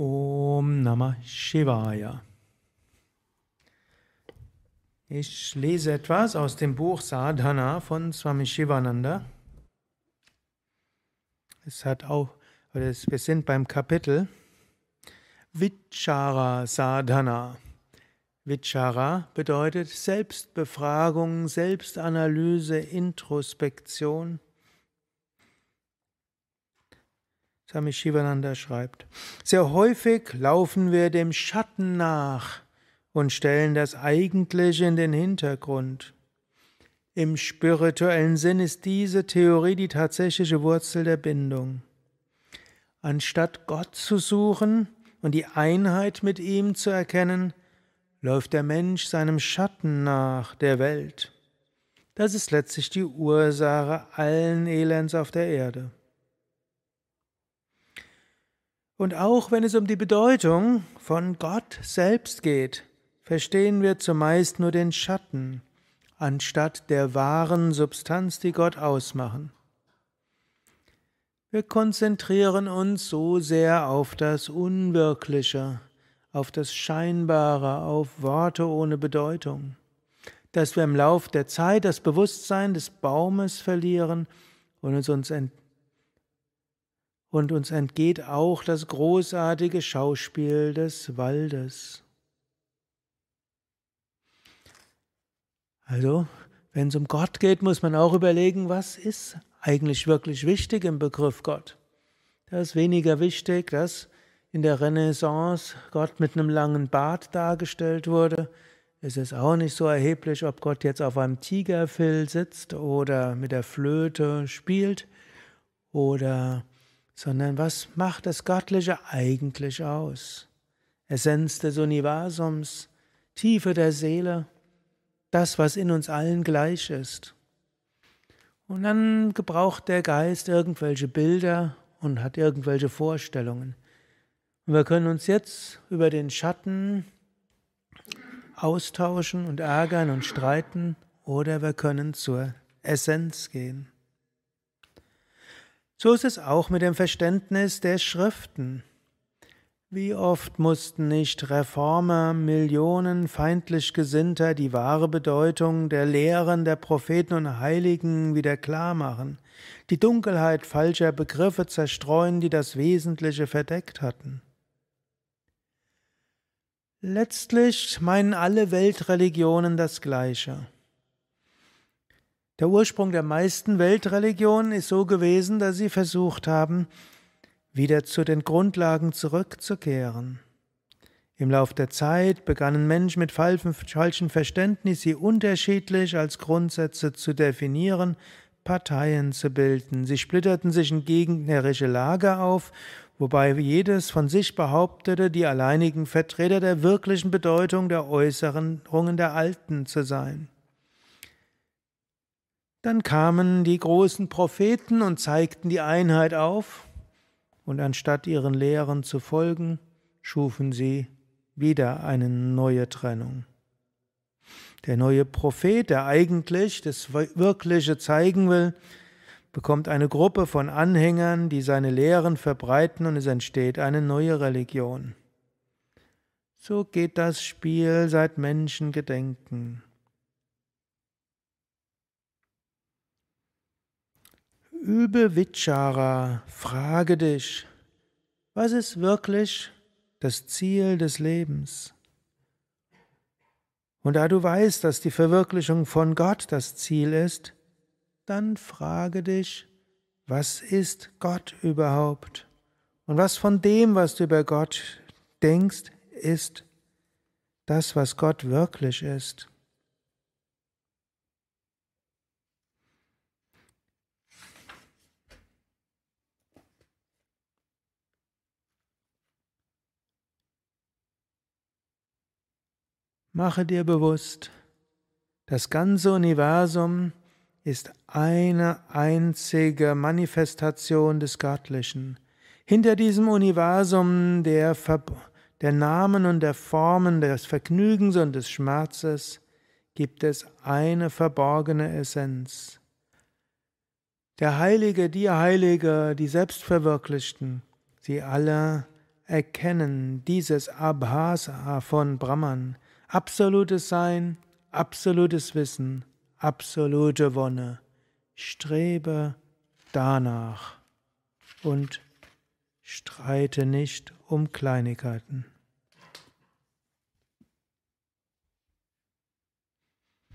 Om Namah Shivaya. Ich lese etwas aus dem Buch Sadhana von Swami Shivananda. Es hat auch, wir sind beim Kapitel Vichara Sadhana. Vichara bedeutet Selbstbefragung, Selbstanalyse, Introspektion. Swami Shivananda schreibt, sehr häufig laufen wir dem Schatten nach und stellen das Eigentliche in den Hintergrund. Im spirituellen Sinn ist diese Theorie die tatsächliche Wurzel der Bindung. Anstatt Gott zu suchen und die Einheit mit ihm zu erkennen, läuft der Mensch seinem Schatten nach der Welt. Das ist letztlich die Ursache allen Elends auf der Erde. Und auch wenn es um die Bedeutung von Gott selbst geht, verstehen wir zumeist nur den Schatten, anstatt der wahren Substanz, die Gott ausmachen. Wir konzentrieren uns so sehr auf das Unwirkliche, auf das Scheinbare, auf Worte ohne Bedeutung, dass wir im Lauf der Zeit das Bewusstsein des Baumes verlieren und uns und uns entgeht auch das großartige Schauspiel des Waldes. Also, wenn es um Gott geht, muss man auch überlegen, was ist eigentlich wirklich wichtig im Begriff Gott. Da ist weniger wichtig, dass in der Renaissance Gott mit einem langen Bart dargestellt wurde. Es ist auch nicht so erheblich, ob Gott jetzt auf einem Tigerfell sitzt oder mit der Flöte spielt oder sondern was macht das Göttliche eigentlich aus? Essenz des Universums, Tiefe der Seele, das, was in uns allen gleich ist. Und dann gebraucht der Geist irgendwelche Bilder und hat irgendwelche Vorstellungen. Und wir können uns jetzt über den Schatten austauschen und ärgern und streiten oder wir können zur Essenz gehen. So ist es auch mit dem Verständnis der Schriften. Wie oft mussten nicht Reformer, Millionen feindlich Gesinnter die wahre Bedeutung der Lehren der Propheten und Heiligen wieder klarmachen, die Dunkelheit falscher Begriffe zerstreuen, die das Wesentliche verdeckt hatten. Letztlich meinen alle Weltreligionen das Gleiche. Der Ursprung der meisten Weltreligionen ist so gewesen, dass sie versucht haben, wieder zu den Grundlagen zurückzukehren. Im Lauf der Zeit begannen Menschen mit falschem Verständnis, sie unterschiedlich als Grundsätze zu definieren, Parteien zu bilden. Sie splitterten sich in gegnerische Lager auf, wobei jedes von sich behauptete, die alleinigen Vertreter der wirklichen Bedeutung der Äußerungen der Alten zu sein. Dann kamen die großen Propheten und zeigten die Einheit auf, und anstatt ihren Lehren zu folgen, schufen sie wieder eine neue Trennung. Der neue Prophet, der eigentlich das Wirkliche zeigen will, bekommt eine Gruppe von Anhängern, die seine Lehren verbreiten und es entsteht eine neue Religion. So geht das Spiel seit Menschengedenken. Übe Vichara, frage dich, was ist wirklich das Ziel des Lebens? Und da du weißt, dass die Verwirklichung von Gott das Ziel ist, dann frage dich, was ist Gott überhaupt? Und was von dem, was du über Gott denkst, ist das, was Gott wirklich ist? Mache dir bewusst, das ganze Universum ist eine einzige Manifestation des Göttlichen. Hinter diesem Universum der, der Namen und der Formen des Vergnügens und des Schmerzes gibt es eine verborgene Essenz. Der Heilige, die Heilige, die Selbstverwirklichten, sie alle erkennen dieses Abhasa von Brahman, absolutes Sein, absolutes Wissen, absolute Wonne. Strebe danach und streite nicht um Kleinigkeiten.